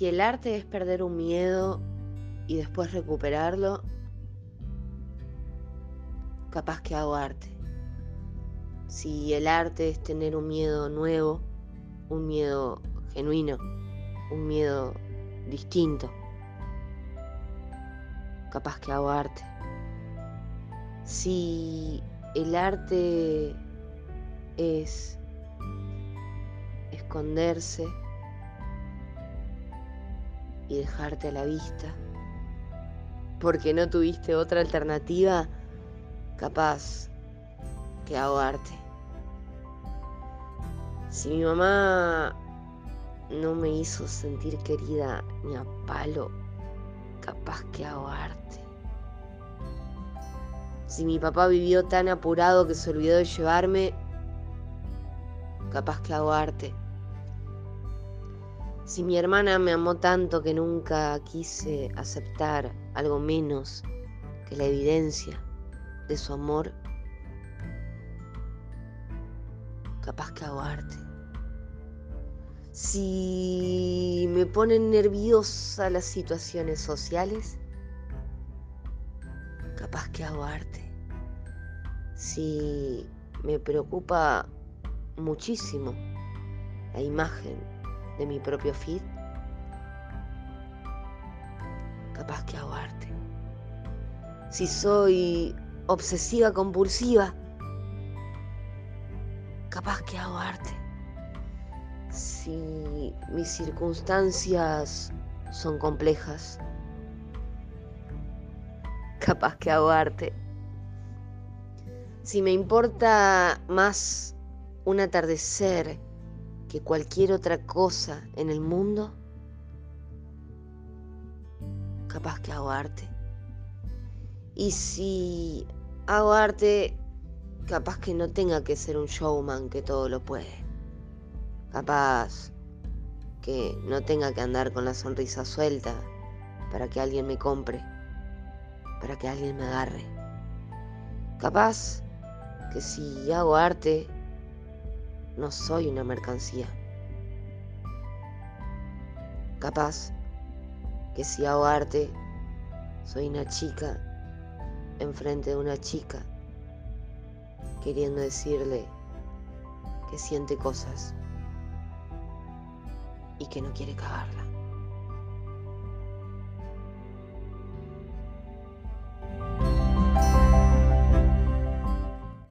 Si el arte es perder un miedo y después recuperarlo, capaz que hago arte. Si el arte es tener un miedo nuevo, un miedo genuino, un miedo distinto, capaz que hago arte. Si el arte es esconderse y dejarte a la vista, porque no tuviste otra alternativa, capaz que hago arte. Si mi mamá no me hizo sentir querida ni a palo, capaz que hago arte. Si mi papá vivió tan apurado que se olvidó de llevarme, capaz que hago arte. Si mi hermana me amó tanto que nunca quise aceptar algo menos que la evidencia de su amor, capaz que hago arte. Si me ponen nerviosa las situaciones sociales, capaz que hago arte. Si me preocupa muchísimo la imagen de mi propio feed, capaz que hago arte. Si soy obsesiva compulsiva, capaz que hago arte. Si mis circunstancias son complejas, capaz que hago arte. Si me importa más un atardecer que cualquier otra cosa en el mundo, capaz que hago arte. Y si hago arte, capaz que no tenga que ser un showman que todo lo puede. Capaz que no tenga que andar con la sonrisa suelta para que alguien me compre, para que alguien me agarre. Capaz que si hago arte, no soy una mercancía. Capaz que si hago arte, soy una chica enfrente de una chica, queriendo decirle que siente cosas y que no quiere cagarla.